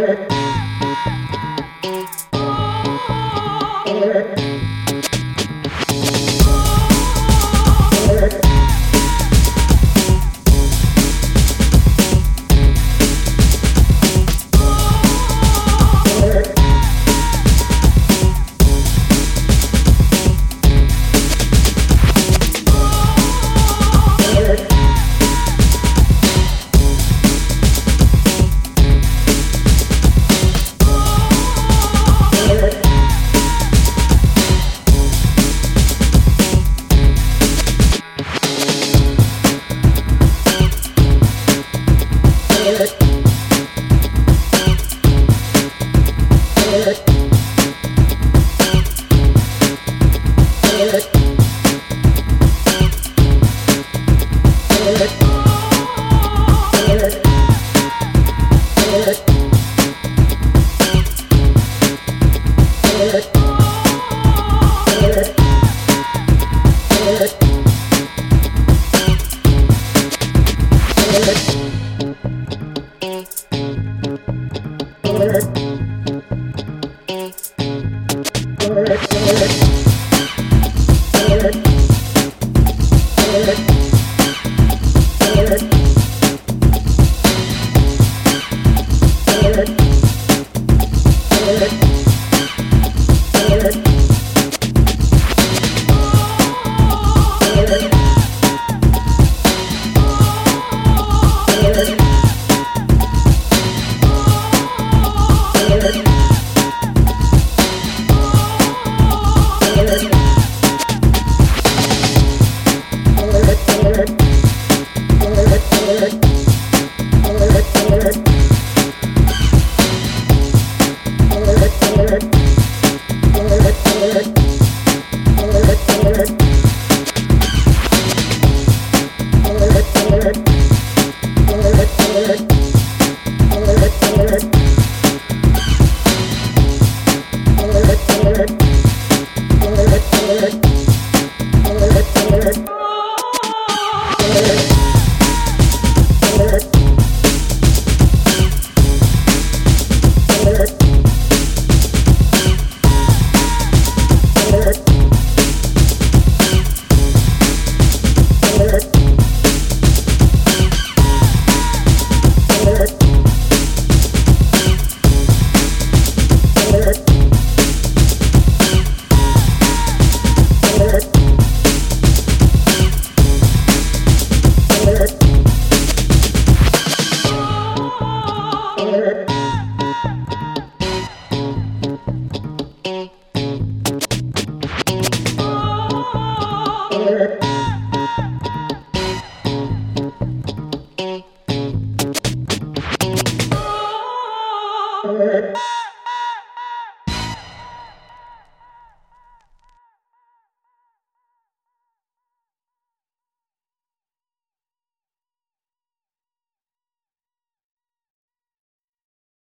Thank you. Thank